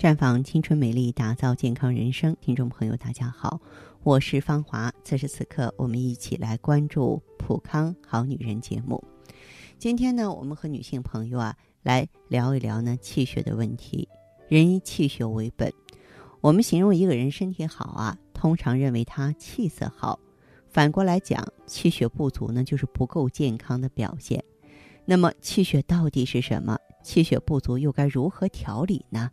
绽放青春美丽，打造健康人生。听众朋友，大家好，我是芳华。此时此刻，我们一起来关注《普康好女人》节目。今天呢，我们和女性朋友啊来聊一聊呢气血的问题。人以气血为本，我们形容一个人身体好啊，通常认为他气色好。反过来讲，气血不足呢，就是不够健康的表现。那么，气血到底是什么？气血不足又该如何调理呢？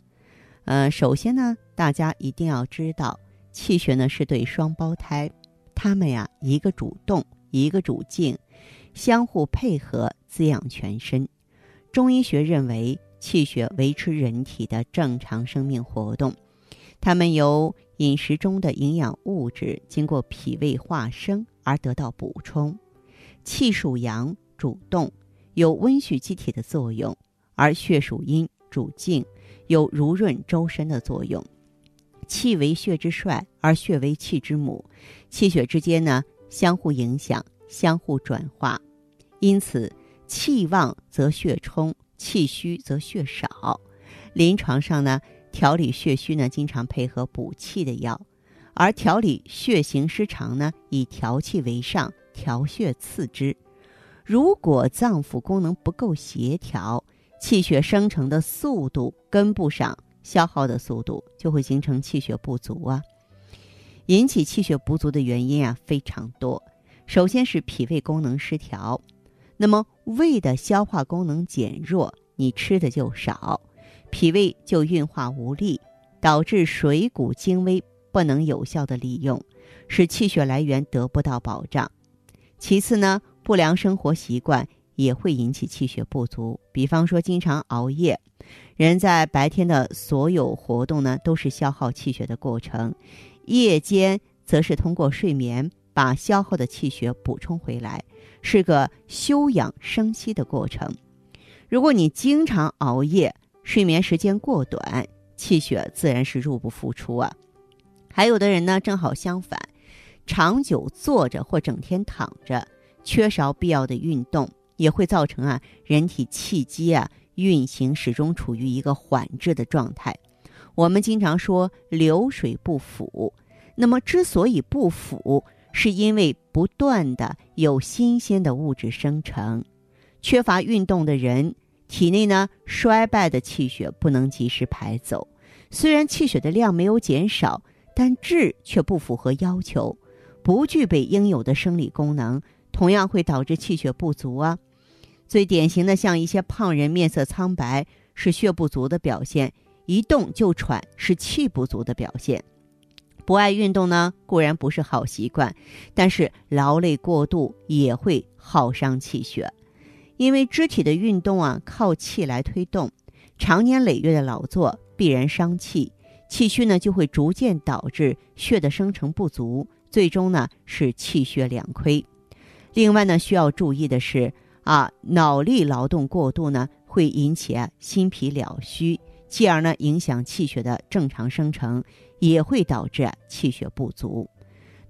呃，首先呢，大家一定要知道，气血呢是对双胞胎，他们呀一个主动，一个主静，相互配合滋养全身。中医学认为，气血维持人体的正常生命活动，它们由饮食中的营养物质经过脾胃化生而得到补充。气属阳，主动，有温煦机体的作用，而血属阴，主静。有濡润周身的作用，气为血之帅，而血为气之母，气血之间呢相互影响，相互转化，因此气旺则血充，气虚则血少。临床上呢，调理血虚呢，经常配合补气的药，而调理血行失常呢，以调气为上，调血次之。如果脏腑功能不够协调，气血生成的速度跟不上消耗的速度，就会形成气血不足啊。引起气血不足的原因啊非常多。首先是脾胃功能失调，那么胃的消化功能减弱，你吃的就少，脾胃就运化无力，导致水谷精微不能有效的利用，使气血来源得不到保障。其次呢，不良生活习惯。也会引起气血不足，比方说经常熬夜，人在白天的所有活动呢，都是消耗气血的过程，夜间则是通过睡眠把消耗的气血补充回来，是个休养生息的过程。如果你经常熬夜，睡眠时间过短，气血自然是入不敷出啊。还有的人呢，正好相反，长久坐着或整天躺着，缺少必要的运动。也会造成啊，人体气机啊运行始终处于一个缓滞的状态。我们经常说流水不腐，那么之所以不腐，是因为不断的有新鲜的物质生成。缺乏运动的人，体内呢衰败的气血不能及时排走，虽然气血的量没有减少，但质却不符合要求，不具备应有的生理功能，同样会导致气血不足啊。最典型的，像一些胖人面色苍白，是血不足的表现；一动就喘，是气不足的表现。不爱运动呢，固然不是好习惯，但是劳累过度也会耗伤气血。因为肢体的运动啊，靠气来推动，长年累月的劳作必然伤气，气虚呢就会逐渐导致血的生成不足，最终呢是气血两亏。另外呢，需要注意的是。啊，脑力劳动过度呢，会引起心脾两虚，继而呢影响气血的正常生成，也会导致气血不足。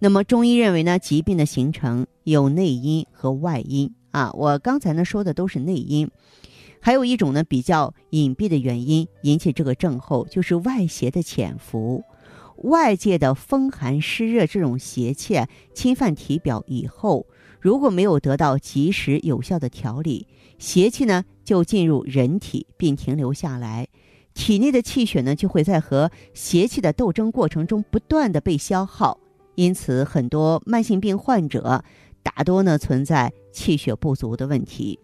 那么中医认为呢，疾病的形成有内因和外因啊。我刚才呢说的都是内因，还有一种呢比较隐蔽的原因引起这个症候，就是外邪的潜伏。外界的风寒湿热这种邪气侵犯体表以后。如果没有得到及时有效的调理，邪气呢就进入人体并停留下来，体内的气血呢就会在和邪气的斗争过程中不断的被消耗，因此很多慢性病患者大多呢存在气血不足的问题。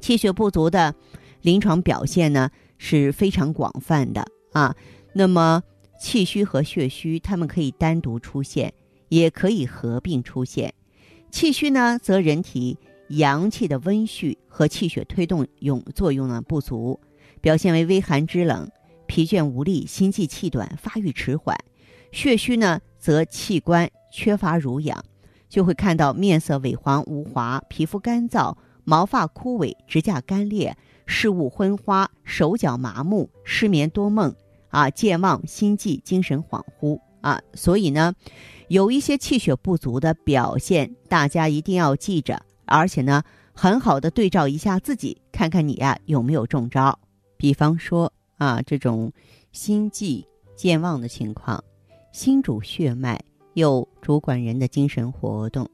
气血不足的临床表现呢是非常广泛的啊。那么气虚和血虚，它们可以单独出现，也可以合并出现。气虚呢，则人体阳气的温煦和气血推动用作用呢不足，表现为微寒肢冷、疲倦无力、心悸气短、发育迟缓；血虚呢，则器官缺乏濡养，就会看到面色萎黄无华、皮肤干燥、毛发枯萎、指甲干裂、视物昏花、手脚麻木、失眠多梦啊、健忘、心悸、精神恍惚啊。所以呢。有一些气血不足的表现，大家一定要记着，而且呢，很好的对照一下自己，看看你呀有没有中招。比方说啊，这种心悸、健忘的情况。心主血脉，又主管人的精神活动。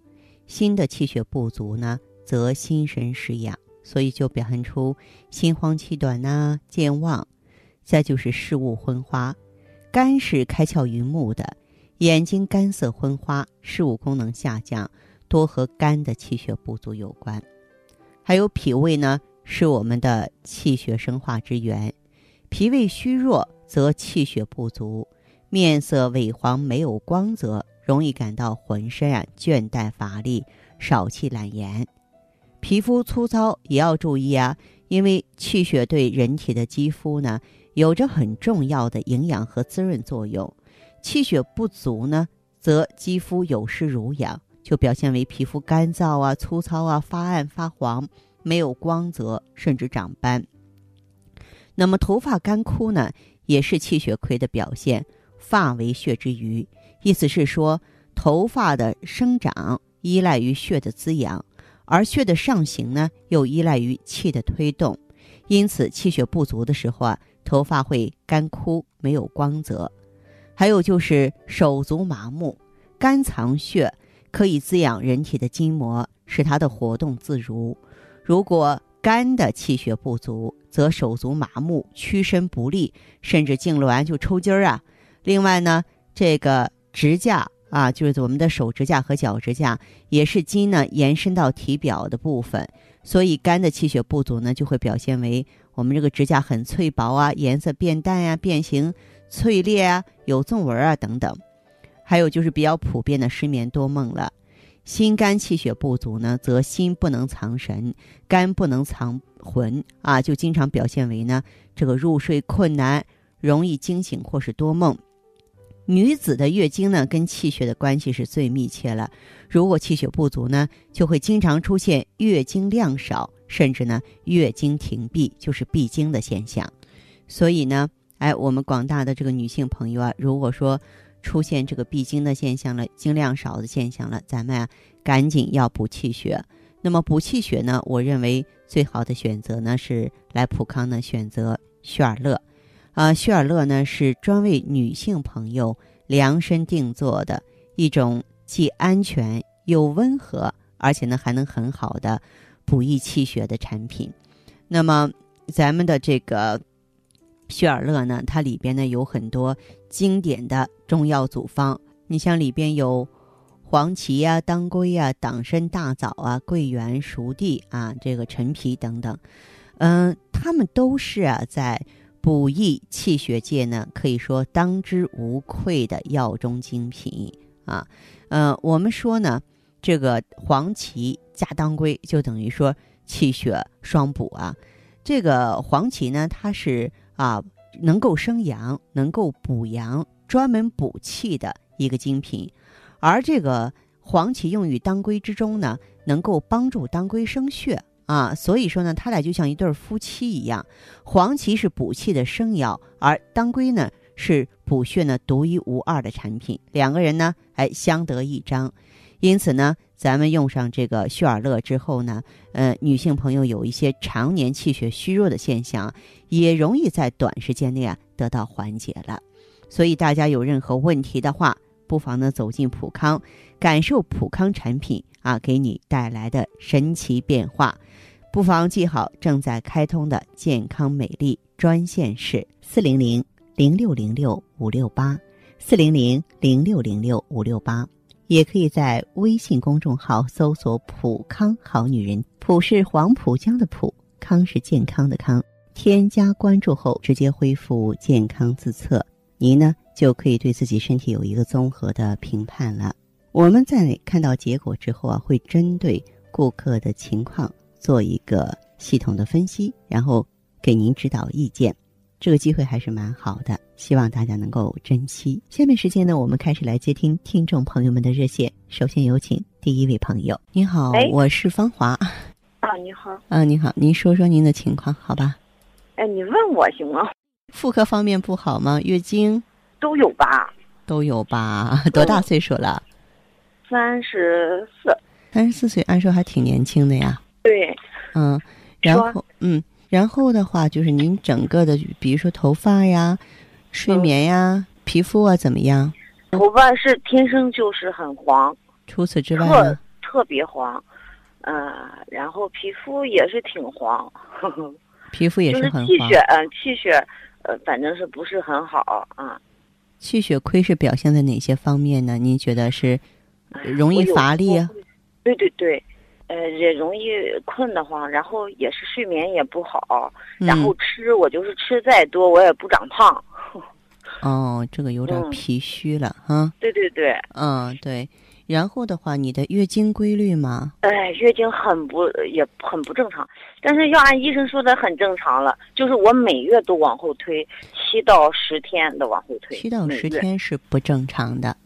心的气血不足呢，则心神失养，所以就表现出心慌气短呐、健忘。再就是视物昏花，肝是开窍于目的，眼睛干涩昏花，视物功能下降，多和肝的气血不足有关。还有脾胃呢，是我们的气血生化之源，脾胃虚弱则气血不足。面色萎黄、没有光泽，容易感到浑身啊倦怠乏力、少气懒言。皮肤粗糙也要注意啊，因为气血对人体的肌肤呢有着很重要的营养和滋润作用。气血不足呢，则肌肤有失濡养，就表现为皮肤干燥啊、粗糙啊、发暗发黄、没有光泽，甚至长斑。那么头发干枯呢，也是气血亏的表现。发为血之余，意思是说，头发的生长依赖于血的滋养，而血的上行呢，又依赖于气的推动。因此，气血不足的时候啊，头发会干枯，没有光泽。还有就是手足麻木，肝藏血，可以滋养人体的筋膜，使它的活动自如。如果肝的气血不足，则手足麻木，屈伸不利，甚至痉挛就抽筋儿啊。另外呢，这个指甲啊，就是我们的手指甲和脚指甲，也是筋呢延伸到体表的部分，所以肝的气血不足呢，就会表现为我们这个指甲很脆薄啊，颜色变淡呀，变形、脆裂啊，有纵纹啊等等。还有就是比较普遍的失眠多梦了。心肝气血不足呢，则心不能藏神，肝不能藏魂啊，就经常表现为呢这个入睡困难，容易惊醒或是多梦。女子的月经呢，跟气血的关系是最密切了。如果气血不足呢，就会经常出现月经量少，甚至呢月经停闭，就是闭经的现象。所以呢，哎，我们广大的这个女性朋友啊，如果说出现这个闭经的现象了，经量少的现象了，咱们啊赶紧要补气血。那么补气血呢，我认为最好的选择呢是来普康呢选择血尔乐。啊，血尔乐呢是专为女性朋友量身定做的一种既安全又温和，而且呢还能很好的补益气血的产品。那么咱们的这个血尔乐呢，它里边呢有很多经典的中药组方，你像里边有黄芪呀、当归呀、党参、大枣啊、桂圆、熟地啊、这个陈皮等等，嗯，它们都是啊在。补益气血界呢，可以说当之无愧的药中精品啊。呃，我们说呢，这个黄芪加当归就等于说气血双补啊。这个黄芪呢，它是啊能够生阳、能够补阳、专门补气的一个精品，而这个黄芪用于当归之中呢，能够帮助当归生血。啊，所以说呢，他俩就像一对夫妻一样。黄芪是补气的生药，而当归呢是补血呢独一无二的产品。两个人呢，哎，相得益彰。因此呢，咱们用上这个血尔乐之后呢，呃，女性朋友有一些常年气血虚弱的现象，也容易在短时间内啊得到缓解了。所以大家有任何问题的话，不妨呢走进普康，感受普康产品啊给你带来的神奇变化。不妨记好正在开通的健康美丽专线是四零零零六零六五六八，四零零零六零六五六八，也可以在微信公众号搜索“普康好女人”，普是黄浦江的普，康是健康的康。添加关注后，直接恢复健康自测，您呢就可以对自己身体有一个综合的评判了。我们在看到结果之后啊，会针对顾客的情况。做一个系统的分析，然后给您指导意见，这个机会还是蛮好的，希望大家能够珍惜。下面时间呢，我们开始来接听听众朋友们的热线。首先有请第一位朋友，您好，我是芳华。啊，你好。啊，你好，您说说您的情况，好吧？哎，你问我行吗？妇科方面不好吗？月经都有吧？都有吧？多大岁数了？三十四。三十四岁，按说还挺年轻的呀。对，嗯，然后嗯，然后的话就是您整个的，比如说头发呀，睡眠呀、皮肤啊怎么样？头发是天生就是很黄，除此之外特呢？特别黄，呃，然后皮肤也是挺黄，呵呵皮肤也是很黄气血，。嗯、气血，呃，反正是不是很好啊？气血亏是表现在哪些方面呢？您觉得是哎容易乏力啊？对对对，呃，也容易困得慌，然后也是睡眠也不好，然后嗯，吃我就是吃再多我也不长胖。哦，这个有点嗯脾虚了哈。对对对，嗯，对。然后的话，你的月经规律吗？哎，月经很不也很不正常，但是要按医生说的很正常了，就是我每月都往后推七到十天的往后推，七到十，天是不正常的。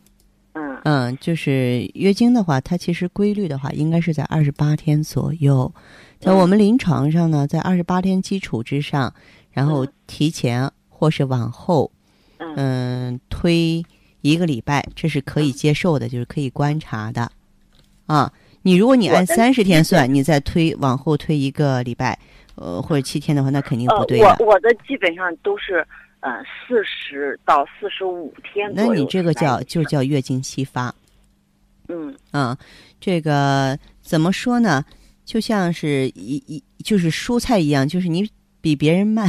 嗯嗯，就是月经的话，它其实规律的话，应该是在二十八天左右。在嗯我们临床上呢，在二十八天基础之上，然后嗯提前或是往后，嗯嗯，推一个礼拜，这是可以接受的，就是可以观察的。啊，你如果你按三十天算，你再推往后推一个礼拜，呃，或者七天的话，那肯定呃不对的。我我的基本上都是呃四十到四十五天那你这个叫就叫月经稀发。嗯啊，这个怎么说呢？就像是一一就是蔬菜一样，就是你比别人慢，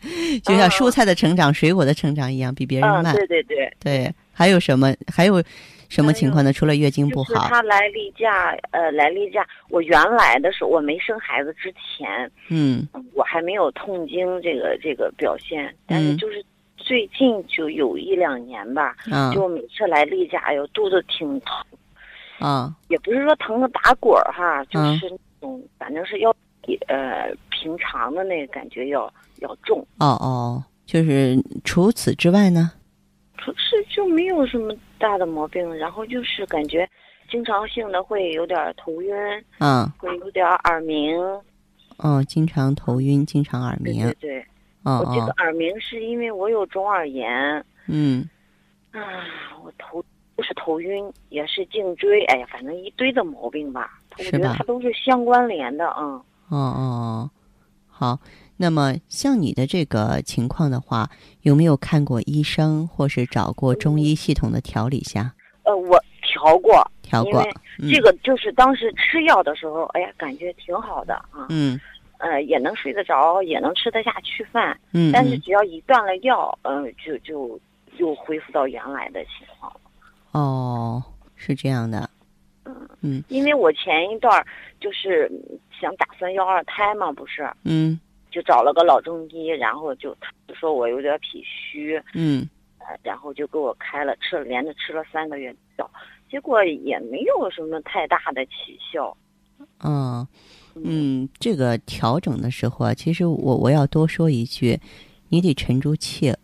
就像蔬菜的成长、水果的成长一样，比别人嗯，慢。对对对，对，还有什么？还有什么情况呢？除了月经不好，就是他来例假，呃，来例假，我原来的时候我没生孩子之前，嗯。嗯我还没有痛经这个这个表现，但是嗯。就是最近就有一两年吧，啊就每次来例假，哎呦，肚子挺疼，啊也不是说疼的打滚儿哈，就嗯。是那种，反正是要比呃平常的那个感觉要要重，哦哦，就是除此之外呢？可是就没有什么大的毛病，然后就是感觉经常性的会有点头晕，嗯会有点耳鸣，哦，经常头晕，经常耳鸣对对。对，哦我这个哦，耳鸣是因为我有中耳炎，嗯啊，我头不是头晕，也是颈椎，哎呀，反正一堆的毛病吧，我是吧觉得它都是相关联的，嗯。哦哦，好。那么像你的这个情况的话，有没有看过医生，或是找过中医系统的调理下？呃，我调过，调过这个就是当时吃药的时候，哎呀，感觉挺好的啊，嗯。呃，也能睡得着，也能吃得下去饭，嗯，嗯。但是只要一断了药，嗯、就就又恢复到原来的情况了。哦，是这样的，嗯。因为我前一段儿就是想打算要二胎嘛，不是，嗯就找了个老中医，然后就他就说我有点脾虚，嗯。呃，然后就给我开了吃了连着吃了三个月药，结果也没有什么太大的起效。哦，嗯，这个调整的时候啊，其实我我要多说一句，你得沉住气，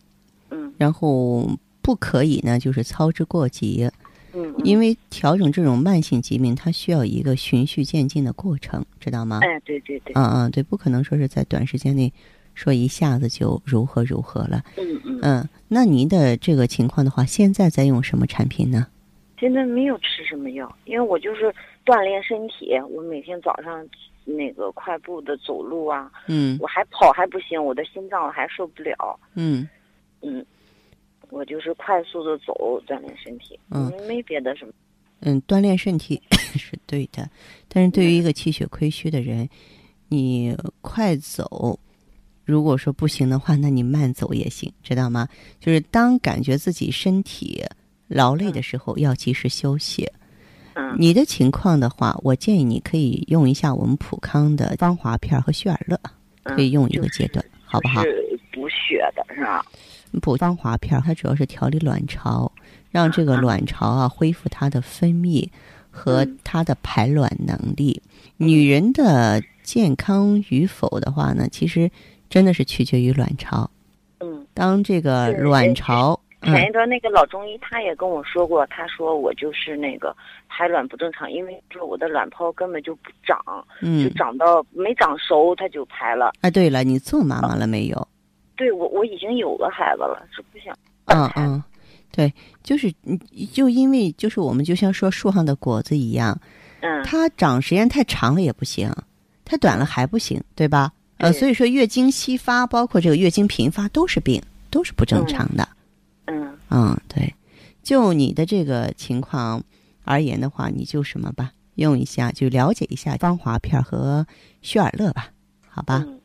嗯。然后不可以呢，就是操之过急，嗯，因为调整这种慢性疾病，它需要一个循序渐进的过程，知道吗？哎，对对对，嗯嗯，对，不可能说是在短时间内说一下子就如何如何了。嗯嗯，嗯，那您的这个情况的话，现在在用什么产品呢？现在没有吃什么药，因为我就是锻炼身体，我每天早上那个快步的走路啊，嗯。我还跑还不行，我的心脏还受不了，嗯。嗯，我就是快速的走锻炼身体，嗯，没别的什么，嗯，锻炼身体 是对的，但是对于一个气血亏虚的人，你快走，如果说不行的话，那你慢走也行，知道吗？就是当感觉自己身体劳累的时候，要及时休息。嗯你的情况的话，我建议你可以用一下我们普康的芳华片和血尔乐，嗯，可以用一个阶段，好不好？是补血的是吧？补芳华片它主要是调理卵巢，让这个卵巢啊恢复它的分泌和嗯它的排卵能力。女人的健康与否的话呢，其实真的是取决于卵巢。嗯，当这个卵巢，嗯前一段那个老中医他也跟我说过，他说我就是那个排卵不正常，因为说我的卵泡根本就不长，就嗯，长到没长熟它就排了。哎，对了，你做妈妈了没有？对我我已经有个孩子了，是不想嗯嗯，对，就是嗯就因为就是我们就像说树上的果子一样，嗯它长时间太长了也不行，太短了还不行，对吧？呃，所以说月经稀发，包括这个月经频发都是病。都是不正常的。嗯嗯，对。就你的这个情况而言的话，你就什么吧，用一下，就了解一下芳华片和旭尔乐吧，好吧？嗯，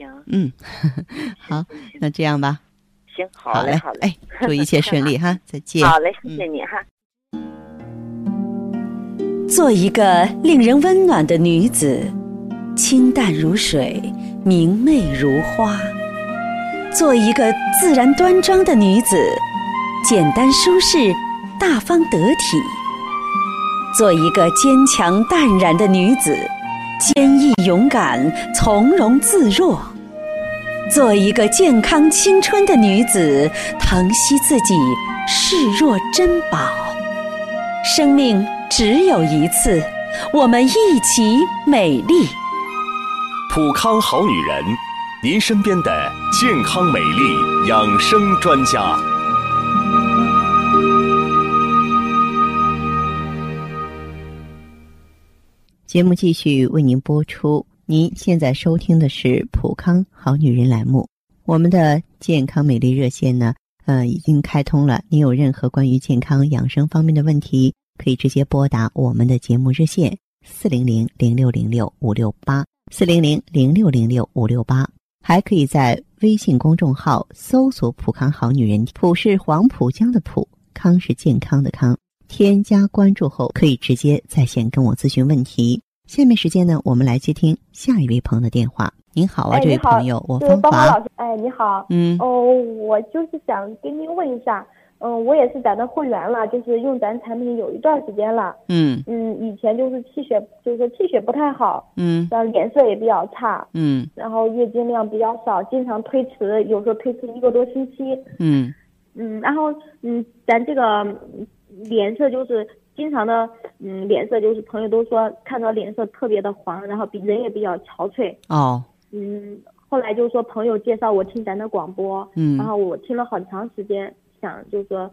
行，嗯，好，那这样吧。行，好嘞，好嘞，哎，祝一切顺利 哈，再见。好嘞，谢谢你哈。做一个令人温暖的女子，清淡如水，明媚如花；做一个自然端庄的女子，简单舒适，大方得体；做一个坚强淡然的女子，坚毅勇敢，从容自若；做一个健康青春的女子，疼惜自己，视若珍宝。生命。只有一次，我们一起美丽。普康好女人，您身边的健康美丽养生专家。节目继续为您播出。您现在收听的是普康好女人栏目。我们的健康美丽热线呢，呃，已经开通了。您有任何关于健康养生方面的问题？可以直接拨打我们的节目热线四零零零六零六五六八四零零零六零六五六八，还可以在微信公众号搜索“普康好女人”，普是黄浦江的浦，康是健康的康。添加关注后，可以直接在线跟我咨询问题。下面时间呢，我们来接听下一位朋友的电话。您好啊，这位朋友，我芳华。老师，哎，你好。嗯。哦，我就是想跟您问一下。嗯，我也是咱的会员了，就是用咱产品有一段时间了。嗯嗯，以前就是气血，就是气血不太好。嗯，然后脸色也比较差。嗯，然后月经量比较少，经常推迟，有时候推迟一个多星期。嗯嗯，然后嗯，咱这个脸色就是经常的，嗯，脸色就是朋友都说看到脸色特别的黄，然后比人也比较憔悴。哦。嗯，后来就是说朋友介绍我听咱的广播。嗯。然后我听了很长时间。想就是说，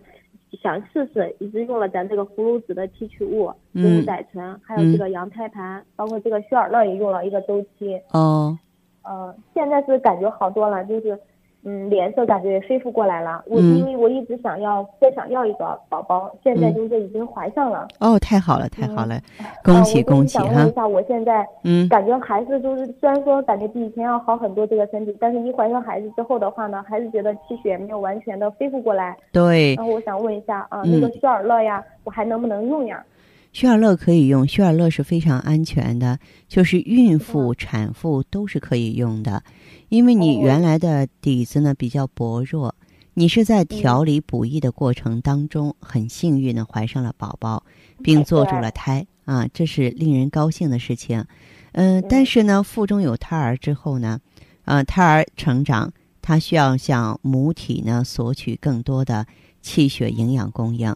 想试试，一直用了咱这个葫芦籽的提取物、植物甾醇，还有这个羊胎盘，包括这个血尔乐也用了一个周期。哦。呃，现在是感觉好多了，就是。嗯，脸色感觉也恢复过来了。我因为我一直想要再想要一个宝宝，现在就是已经怀上了。哦，太好了，太好了，恭喜恭喜哈！我想问一下，我现在嗯，感觉孩子就是虽然说感觉比以前要好很多这个身体，但是一怀上孩子之后的话呢，还是觉得气血没有完全的恢复过来。对。然后我想问一下啊，那个血尔乐呀，我还能不能用呀？血尔乐可以用，血尔乐是非常安全的，就是孕妇、产妇都是可以用的。因为你原来的底子呢比较薄弱，你是在调理补益的过程当中很幸运的怀上了宝宝，并做住了胎啊，这是令人高兴的事情。嗯，但是呢，腹中有胎儿之后呢，呃，胎儿成长，它需要向母体呢索取更多的气血营养供应。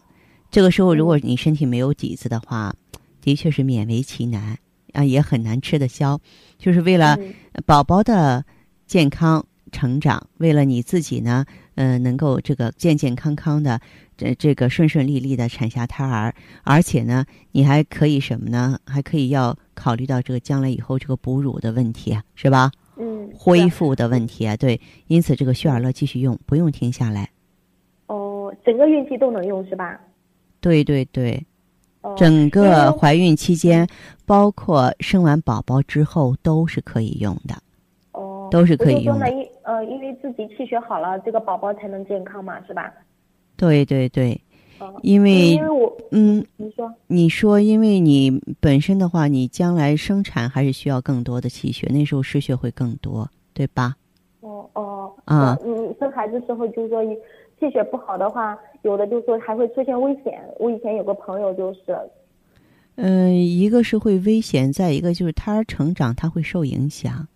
这个时候，如果你身体没有底子的话，的确是勉为其难啊，也很难吃得消。就是为了宝宝的。健康成长，为了你自己呢，嗯，能够这个健健康康的，这这个顺顺利利的产下胎儿，而且呢，你还可以什么呢？还可以要考虑到这个将来以后这个哺乳的问题，是吧？嗯。恢复的问题啊，对，因此这个旭尔乐继续用，不用停下来。哦，整个孕期都能用是吧？对对对，整个怀孕期间，包括生完宝宝之后，都是可以用的。都是可以用的。因呃，因为自己气血好了，这个宝宝才能健康嘛，是吧？对对对，因为因为我嗯，你说你说，因为你本身的话，你将来生产还是需要更多的气血，那时候失血会更多，对吧？哦哦啊，你生孩子时候就是说气血不好的话，有的就是说还会出现危险。我以前有个朋友就是，嗯，一个是会危险，再一个就是胎儿成长他会受影响。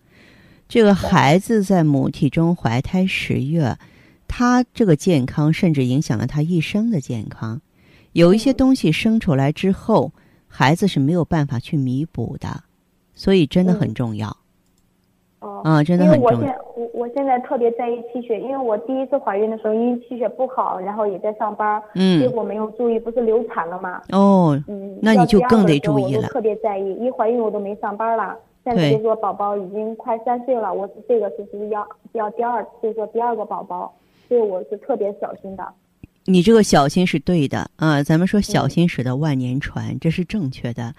这个孩子在母体中怀胎十月，他这个健康甚至影响了他一生的健康。有一些东西生出来之后，孩子是没有办法去弥补的，所以真的很重要。哦，啊，真的很重要。因为我现我我现在特别在意气血，因为我第一次怀孕的时候，因为气血不好，然后也在上班，嗯，结果没有注意，不是流产了吗？哦，嗯，那你就更得注意了。特别在意，一怀孕我都没上班了。现在就说宝宝已经快三岁了，我这个就是要要第二，就是说第二个宝宝。所以我是特别小心的。你这个小心是对的啊，咱们说小心驶得万年船，这是正确的，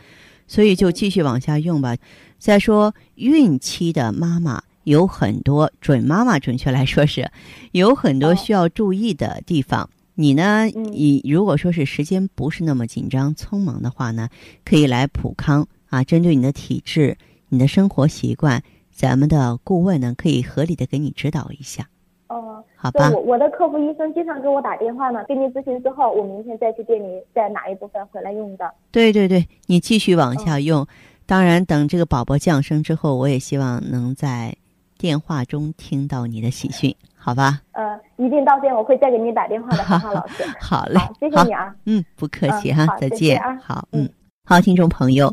所以就继续往下用吧。再说孕期的妈妈有很多准妈妈，准确来说是有很多需要注意的地方。你呢，你如果说是时间不是那么紧张、匆忙的话呢，可以来普康啊，针对你的体质、你的生活习惯，咱们的顾问呢可以合理的给你指导一下。哦，好吧。我我的客服医生经常给我打电话呢，跟您咨询之后，我明天再去店里再拿一部分回来用的。对对对，你继续往下用。当然，等这个宝宝降生之后，我也希望能在电话中听到你的喜讯，好吧？呃，一定到店我会再给您打电话的，好好老师。好嘞，谢谢你啊。嗯，不客气哈，再见啊。好，嗯，好，听众朋友，